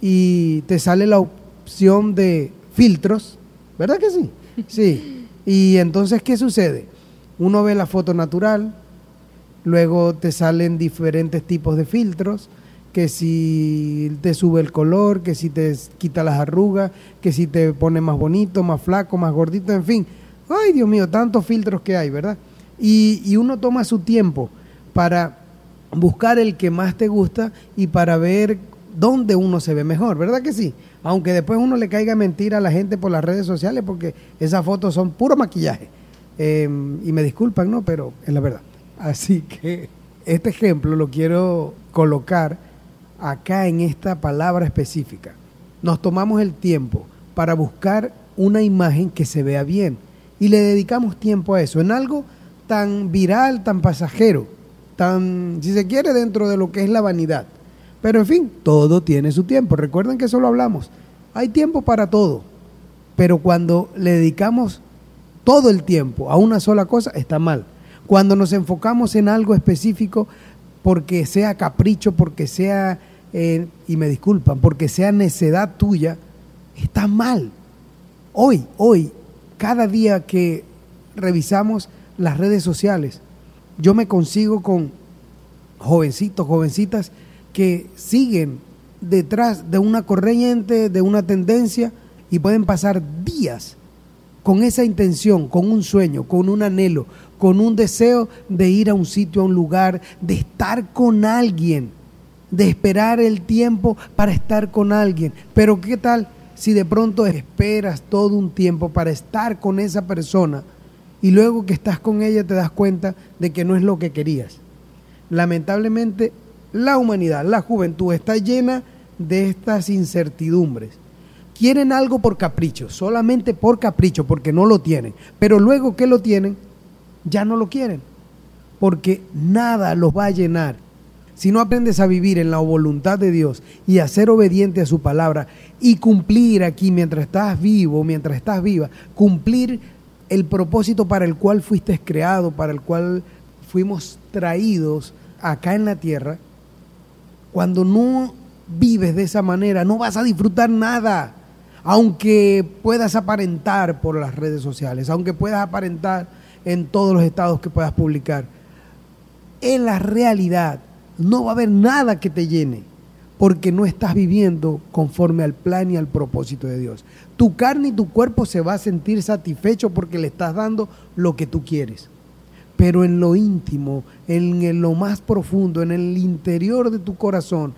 Y te sale la opción de filtros, ¿verdad que sí? Sí. Y entonces, ¿qué sucede? Uno ve la foto natural, luego te salen diferentes tipos de filtros, que si te sube el color, que si te quita las arrugas, que si te pone más bonito, más flaco, más gordito, en fin. Ay, Dios mío, tantos filtros que hay, ¿verdad? Y, uno toma su tiempo para buscar el que más te gusta y para ver dónde uno se ve mejor, ¿verdad que sí? Aunque después uno le caiga mentira a la gente por las redes sociales porque esas fotos son puro maquillaje. Eh, y me disculpan, ¿no? Pero es la verdad. Así que este ejemplo lo quiero colocar acá en esta palabra específica. Nos tomamos el tiempo para buscar una imagen que se vea bien y le dedicamos tiempo a eso, en algo tan viral, tan pasajero, tan, si se quiere, dentro de lo que es la vanidad. Pero en fin, todo tiene su tiempo. Recuerden que eso lo hablamos. Hay tiempo para todo. Pero cuando le dedicamos todo el tiempo a una sola cosa, está mal. Cuando nos enfocamos en algo específico, porque sea capricho, porque sea, eh, y me disculpan, porque sea necedad tuya, está mal. Hoy, hoy, cada día que revisamos las redes sociales, yo me consigo con jovencitos, jovencitas que siguen detrás de una corriente, de una tendencia, y pueden pasar días con esa intención, con un sueño, con un anhelo, con un deseo de ir a un sitio, a un lugar, de estar con alguien, de esperar el tiempo para estar con alguien. Pero ¿qué tal si de pronto esperas todo un tiempo para estar con esa persona y luego que estás con ella te das cuenta de que no es lo que querías? Lamentablemente, la humanidad, la juventud está llena de estas incertidumbres. Quieren algo por capricho, solamente por capricho, porque no lo tienen. Pero luego que lo tienen, ya no lo quieren, porque nada los va a llenar. Si no aprendes a vivir en la voluntad de Dios y a ser obediente a su palabra y cumplir aquí mientras estás vivo, mientras estás viva, cumplir el propósito para el cual fuiste creado, para el cual fuimos traídos acá en la tierra, cuando no vives de esa manera, no vas a disfrutar nada. aunque puedas aparentar por las redes sociales, aunque puedas aparentar en todos los estados que puedas publicar, en la realidad no va a haber nada que te llene, porque no estás viviendo conforme al plan y al propósito de Dios. Tu carne y tu cuerpo se va a sentir satisfecho porque le estás dando lo que tú quieres. Pero en lo íntimo, en, lo más profundo, en el interior de tu corazón,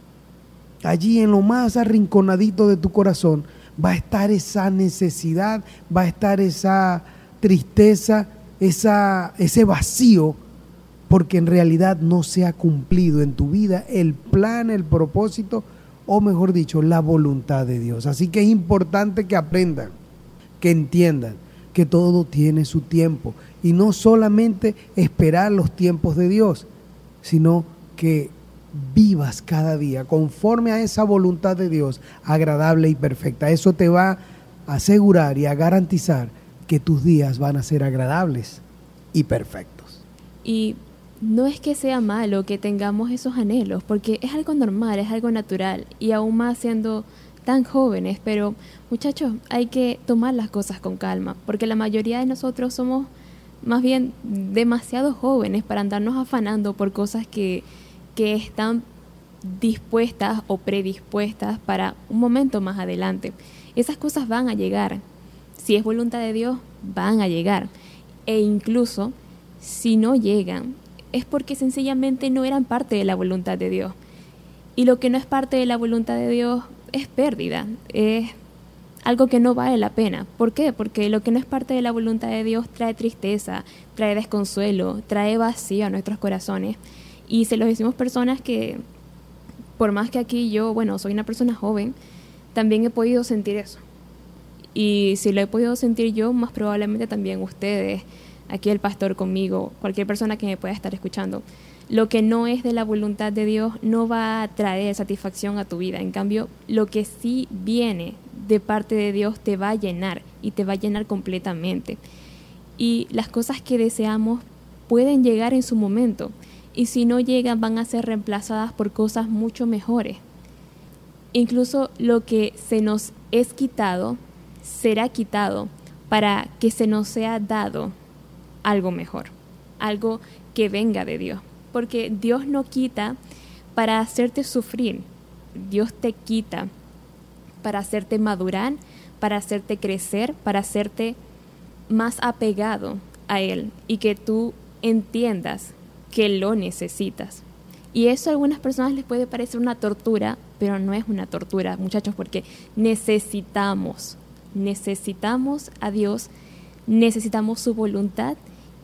allí en lo más arrinconadito de tu corazón, va a estar esa necesidad, va a estar esa tristeza, esa, ese vacío, porque en realidad no se ha cumplido en tu vida el plan, el propósito, o mejor dicho, la voluntad de Dios. Así que es importante que aprendan, que entiendan que todo tiene su tiempo y no solamente esperar los tiempos de Dios, sino que vivas cada día conforme a esa voluntad de Dios agradable y perfecta. Eso te va a asegurar y a garantizar que tus días van a ser agradables y perfectos. Y no es que sea malo que tengamos esos anhelos, porque es algo normal, es algo natural, y aún más siendo tan jóvenes, pero muchachos, hay que tomar las cosas con calma, porque la mayoría de nosotros somos más bien demasiado jóvenes para andarnos afanando por cosas que, que están dispuestas o predispuestas para un momento más adelante. Esas cosas van a llegar. Si es voluntad de Dios, van a llegar. E incluso si no llegan, es porque sencillamente no eran parte de la voluntad de Dios. Y lo que no es parte de la voluntad de Dios es pérdida, es algo que no vale la pena. ¿Por qué? Porque lo que no es parte de la voluntad de Dios trae tristeza, trae desconsuelo, trae vacío a nuestros corazones. Y se lo decimos personas que, por más que aquí yo, bueno, soy una persona joven, también he podido sentir eso. Y si lo he podido sentir yo, más probablemente también ustedes aquí el pastor conmigo, cualquier persona que me pueda estar escuchando. Lo que no es de la voluntad de Dios no va a traer satisfacción a tu vida. En cambio, lo que sí viene de parte de Dios te va a llenar y te va a llenar completamente. Y las cosas que deseamos pueden llegar en su momento y si no llegan van a ser reemplazadas por cosas mucho mejores. Incluso lo que se nos es quitado será quitado para que se nos sea dado algo mejor, algo que venga de Dios. Porque Dios no quita para hacerte sufrir, Dios te quita para hacerte madurar, para hacerte crecer, para hacerte más apegado a Él y que tú entiendas que lo necesitas. Y eso a algunas personas les puede parecer una tortura, pero no es una tortura, muchachos, porque necesitamos, necesitamos a Dios, necesitamos su voluntad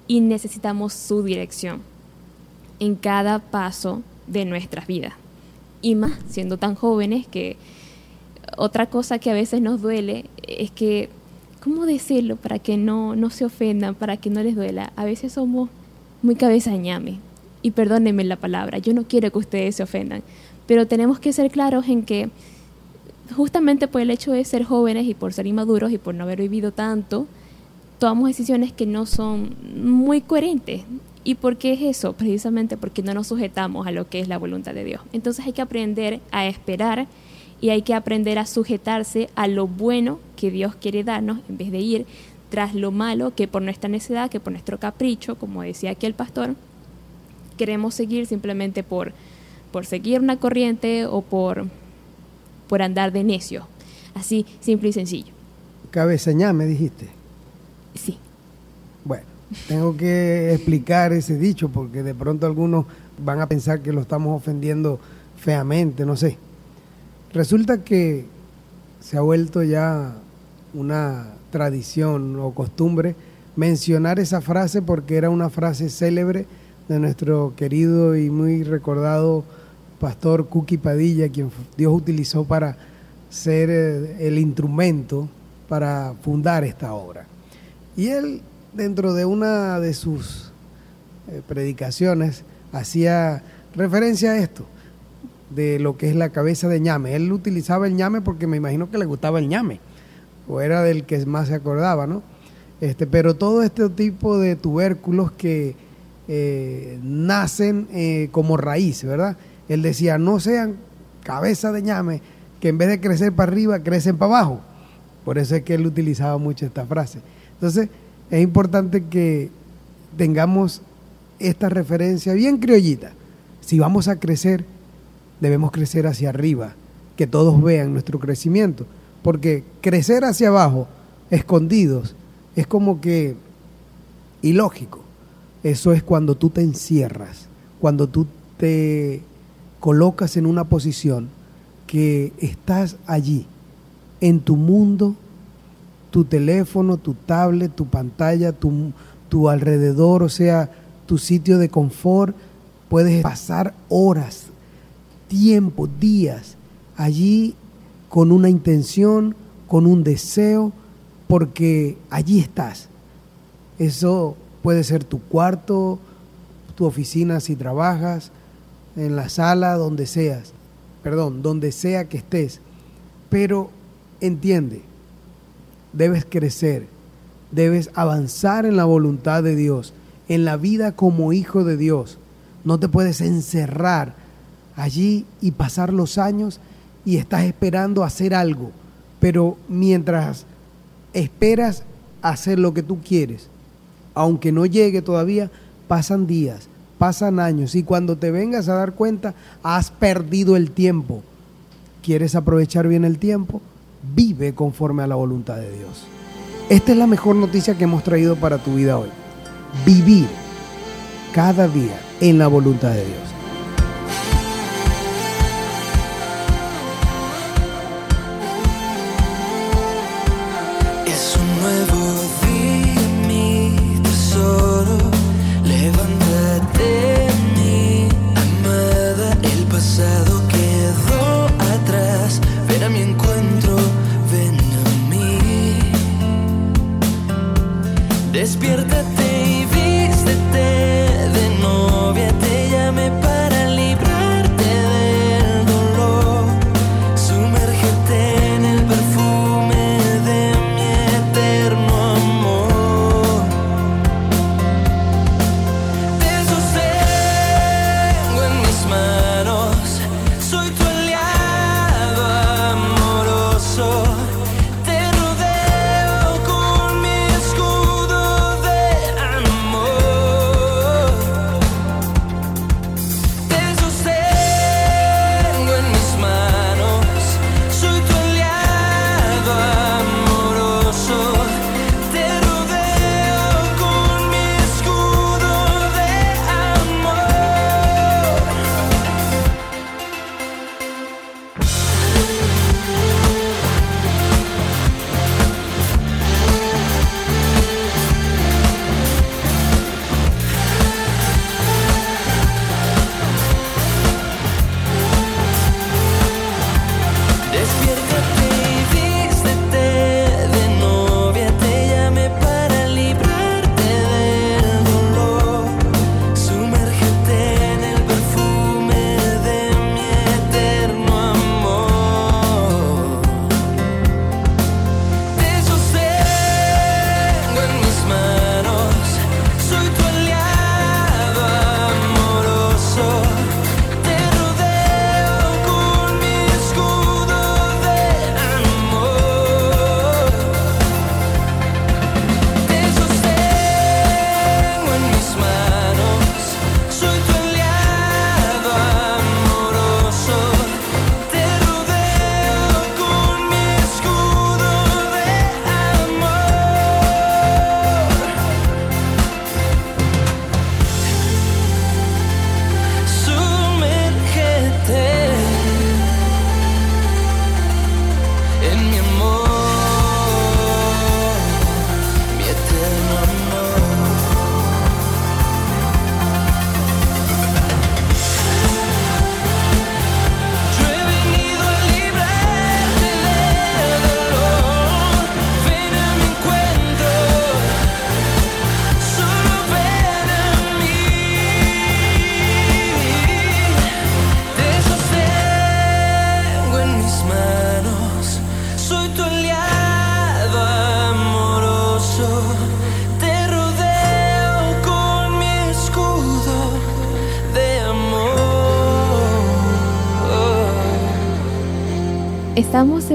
y necesitamos su dirección en cada paso de nuestras vidas. Y más siendo tan jóvenes que otra cosa que a veces nos duele es que, ¿cómo decirlo para que no, no se ofendan, para que no les duela? A veces somos muy cabeza ñame. Y perdónenme la palabra, yo no quiero que ustedes se ofendan, pero tenemos que ser claros en que justamente por el hecho de ser jóvenes y por ser inmaduros y por no haber vivido tanto, tomamos decisiones que no son muy coherentes. ¿Y por qué es eso? Precisamente porque no nos sujetamos a lo que es la voluntad de Dios. Entonces hay que aprender a esperar y hay que aprender a sujetarse a lo bueno que Dios quiere darnos en vez de ir tras lo malo que por nuestra necedad, que por nuestro capricho, como decía aquí el pastor, queremos seguir simplemente por, por seguir una corriente o por, por andar de necio. Así, simple y sencillo. Cabezañá, me dijiste. Sí. Bueno, tengo que explicar ese dicho porque de pronto algunos van a pensar que lo estamos ofendiendo feamente, no sé. Resulta que se ha vuelto ya una tradición o costumbre mencionar esa frase porque era una frase célebre de nuestro querido y muy recordado pastor Cuqui Padilla, quien Dios utilizó para ser eh, el instrumento para fundar esta obra. Y él, dentro de una de sus eh, predicaciones, hacía referencia a esto, de lo que es la cabeza de ñame. Él utilizaba el ñame porque me imagino que le gustaba el ñame, o era del que más se acordaba, ¿no? Este, pero todo este tipo de tubérculos que eh, nacen como raíz, ¿verdad? Él decía, no sean cabeza de ñame, que en vez de crecer para arriba, crecen para abajo. Por eso es que él utilizaba mucho esta frase. Entonces, es importante que tengamos esta referencia bien criollita. Si vamos a crecer, debemos crecer hacia arriba, que todos vean nuestro crecimiento. Porque crecer hacia abajo, escondidos, es como que ilógico. Eso es cuando tú te encierras, cuando tú te colocas en una posición que estás allí, en tu mundo, tu teléfono, tu tablet, tu pantalla, tu, tu alrededor, o sea, tu sitio de confort, puedes pasar horas, tiempo, días allí con una intención, con un deseo, porque allí estás. Eso puede ser tu cuarto, tu oficina si trabajas, en la sala, donde seas, perdón, donde sea que estés. Pero entiende, debes crecer, debes avanzar en la voluntad de Dios, en la vida como hijo de Dios. No te puedes encerrar allí y pasar los años y estás esperando hacer algo. Pero mientras esperas hacer lo que tú quieres, aunque no llegue todavía, pasan días, pasan años y cuando te vengas a dar cuenta, has perdido el tiempo. ¿Quieres aprovechar bien el tiempo? Vive conforme a la voluntad de Dios. Esta es la mejor noticia que hemos traído para tu vida hoy. Vivir cada día en la voluntad de Dios.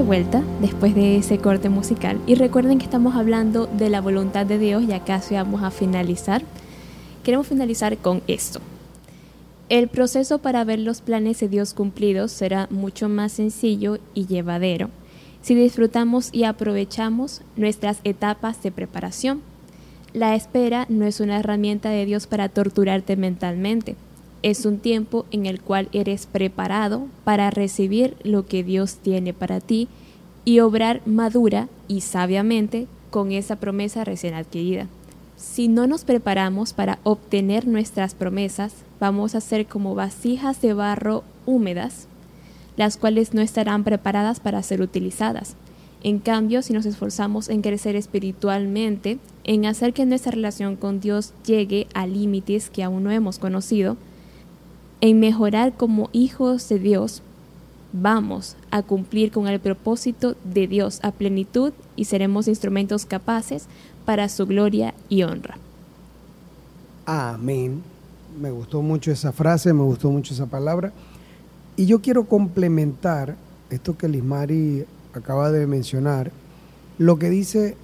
Vuelta después de ese corte musical y recuerden que estamos hablando de la voluntad de Dios y casi vamos a finalizar. Queremos finalizar con esto. El proceso para ver los planes de Dios cumplidos será mucho más sencillo y llevadero si disfrutamos y aprovechamos nuestras etapas de preparación. La espera no es una herramienta de Dios para torturarte mentalmente es un tiempo en el cual eres preparado para recibir lo que Dios tiene para ti y obrar madura y sabiamente con esa promesa recién adquirida. Si no nos preparamos para obtener nuestras promesas, vamos a ser como vasijas de barro húmedas, las cuales no estarán preparadas para ser utilizadas. En cambio, si nos esforzamos en crecer espiritualmente, en hacer que nuestra relación con Dios llegue a límites que aún no hemos conocido, en mejorar como hijos de Dios, vamos a cumplir con el propósito de Dios a plenitud y seremos instrumentos capaces para su gloria y honra. Amén. Me gustó mucho esa frase, me gustó mucho esa palabra. Y yo quiero complementar esto que Lismari acaba de mencionar, lo que dice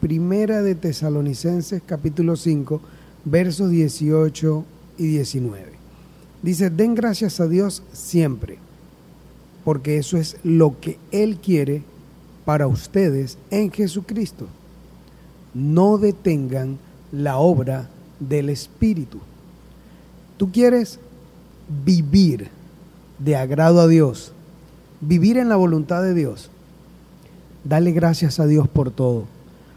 Primera de Tesalonicenses capítulo 5, versos 18 y 19. Dice, den gracias a Dios siempre, porque eso es lo que Él quiere para ustedes en Jesucristo. No detengan la obra del Espíritu. Tú quieres vivir de agrado a Dios, vivir en la voluntad de Dios. Dale gracias a Dios por todo.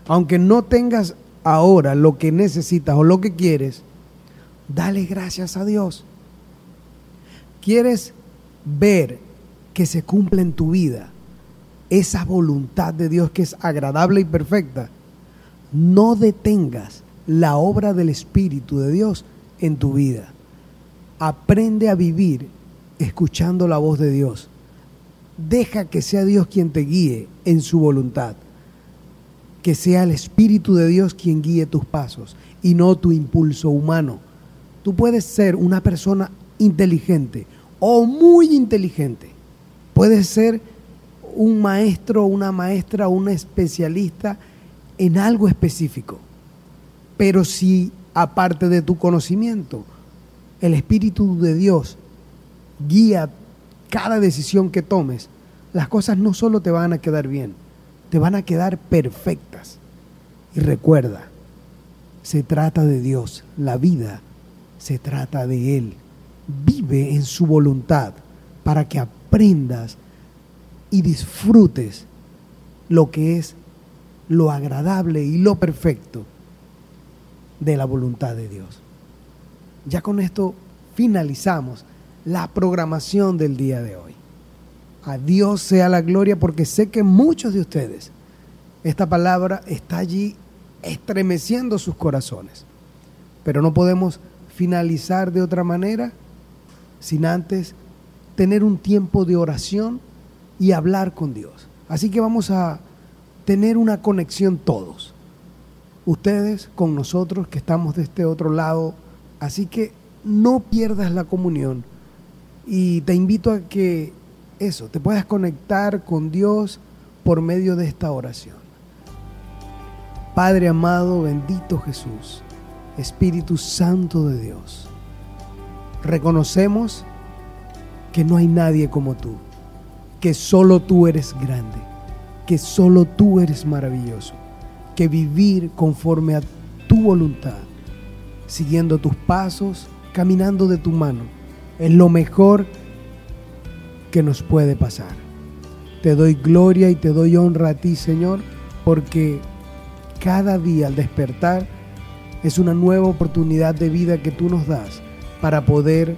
Aunque no tengas ahora lo que necesitas o lo que quieres, dale gracias a Dios quieres ver que se cumpla en tu vida esa voluntad de Dios que es agradable y perfecta, no detengas la obra del Espíritu de Dios en tu vida. Aprende a vivir escuchando la voz de Dios. Deja que sea Dios quien te guíe en su voluntad. Que sea el Espíritu de Dios quien guíe tus pasos y no tu impulso humano. Tú puedes ser una persona inteligente o muy inteligente. Puedes ser un maestro, una maestra, una especialista en algo específico. Pero si aparte de tu conocimiento, el Espíritu de Dios guía cada decisión que tomes, las cosas no solo te van a quedar bien, te van a quedar perfectas. Y recuerda, se trata de Dios, la vida se trata de Él vive en su voluntad para que aprendas y disfrutes lo que es lo agradable y lo perfecto de la voluntad de Dios. Ya con esto finalizamos la programación del día de hoy. A Dios sea la gloria porque sé que muchos de ustedes esta palabra está allí estremeciendo sus corazones. Pero no podemos finalizar de otra manera sin antes tener un tiempo de oración y hablar con Dios. Así que vamos a tener una conexión todos. Ustedes con nosotros que estamos de este otro lado. Así que no pierdas la comunión y te invito a que eso, te puedas conectar con Dios por medio de esta oración. Padre amado, bendito Jesús, Espíritu Santo de Dios reconocemos que no hay nadie como tú, que solo tú eres grande, que solo tú eres maravilloso, que vivir conforme a tu voluntad, siguiendo tus pasos, caminando de tu mano, es lo mejor que nos puede pasar. Te doy gloria y te doy honra a ti, Señor, porque cada día al despertar es una nueva oportunidad de vida que tú nos das para poder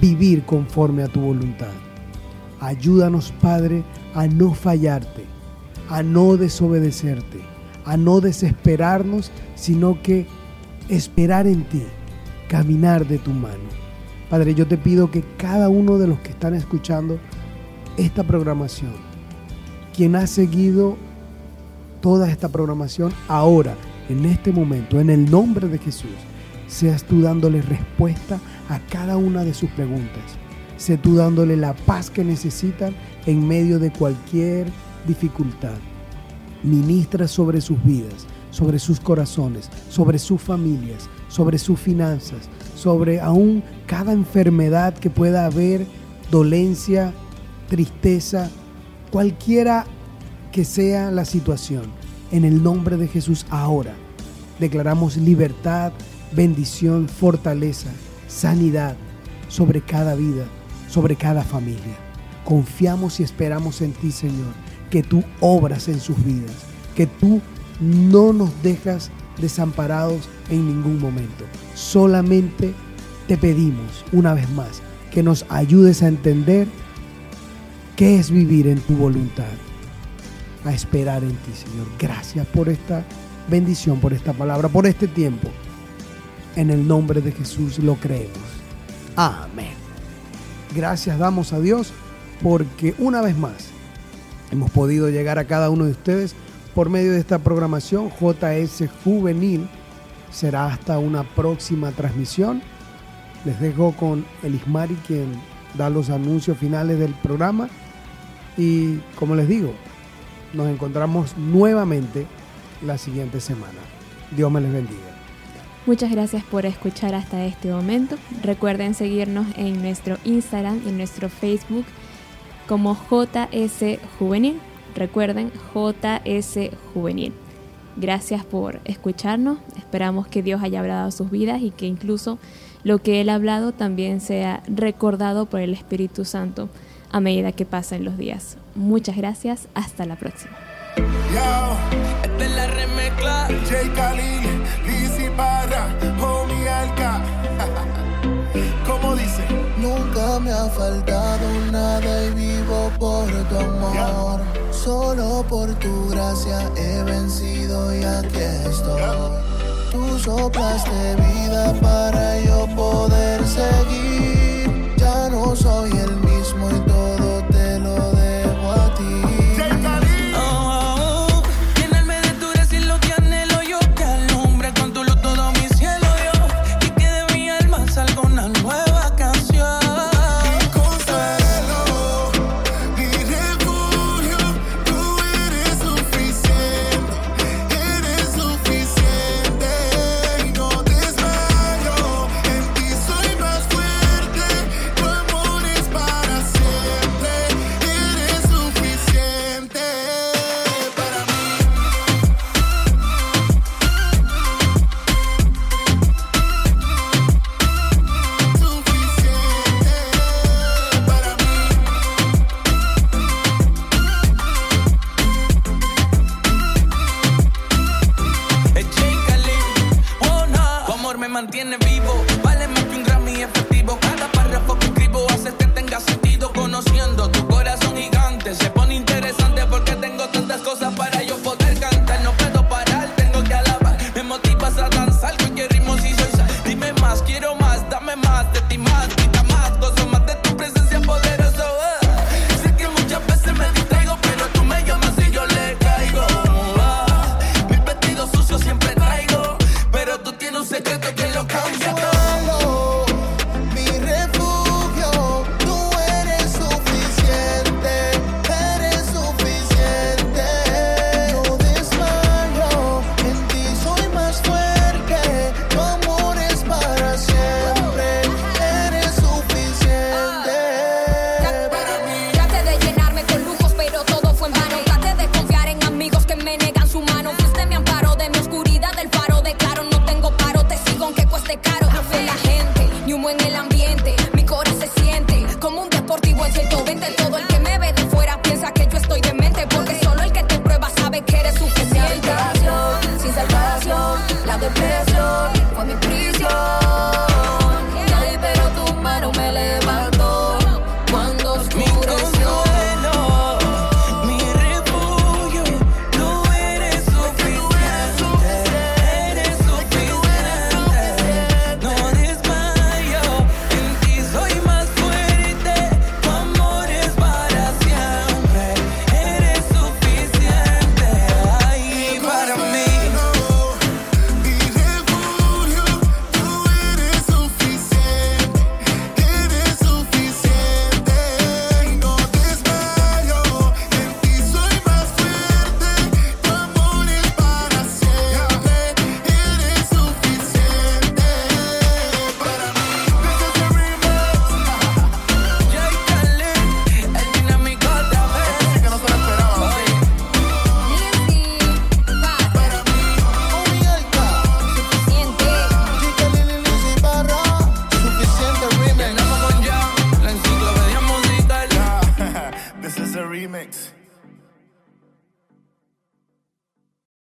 vivir conforme a tu voluntad. Ayúdanos, Padre, a no fallarte, a no desobedecerte, a no desesperarnos, sino que esperar en ti, caminar de tu mano. Padre, yo te pido que cada uno de los que están escuchando esta programación, quien ha seguido toda esta programación ahora, en este momento, en el nombre de Jesús, seas tú dándole respuesta a cada una de sus preguntas. sé tú dándole la paz que necesitan en medio de cualquier dificultad. Ministra sobre sus vidas, sobre sus corazones, sobre sus familias, sobre sus finanzas, sobre aún cada enfermedad que pueda haber, dolencia, tristeza, cualquiera que sea la situación. En el nombre de Jesús ahora declaramos libertad, bendición, fortaleza, sanidad sobre cada vida, sobre cada familia. Confiamos y esperamos en ti, Señor, que tú obras en sus vidas, que tú no nos dejas desamparados en ningún momento. Solamente te pedimos una vez más que nos ayudes a entender qué es vivir en tu voluntad, a esperar en ti, Señor. Gracias por esta bendición, por esta palabra, por este tiempo. En el nombre de Jesús lo creemos. Amén. Gracias damos a Dios porque una vez más hemos podido llegar a cada uno de ustedes por medio de esta programación JS Juvenil. Será hasta una próxima transmisión. Les dejo con Elismari quien da los anuncios finales del programa. Y como les digo, nos encontramos nuevamente la siguiente semana. Dios me les bendiga. Muchas gracias por escuchar hasta este momento. Recuerden seguirnos en nuestro Instagram y en nuestro Facebook como JS Juvenil. Recuerden JS Juvenil. Gracias por escucharnos. Esperamos que Dios haya hablado sus vidas y que incluso lo que Él ha hablado también sea recordado por el Espíritu Santo a medida que pasen los días. Muchas gracias. Hasta la próxima. Me ha faltado nada y vivo por tu amor. Solo por tu gracia he vencido y aquí estoy. Tú soplaste vida para yo poder seguir. Ya no soy el mismo y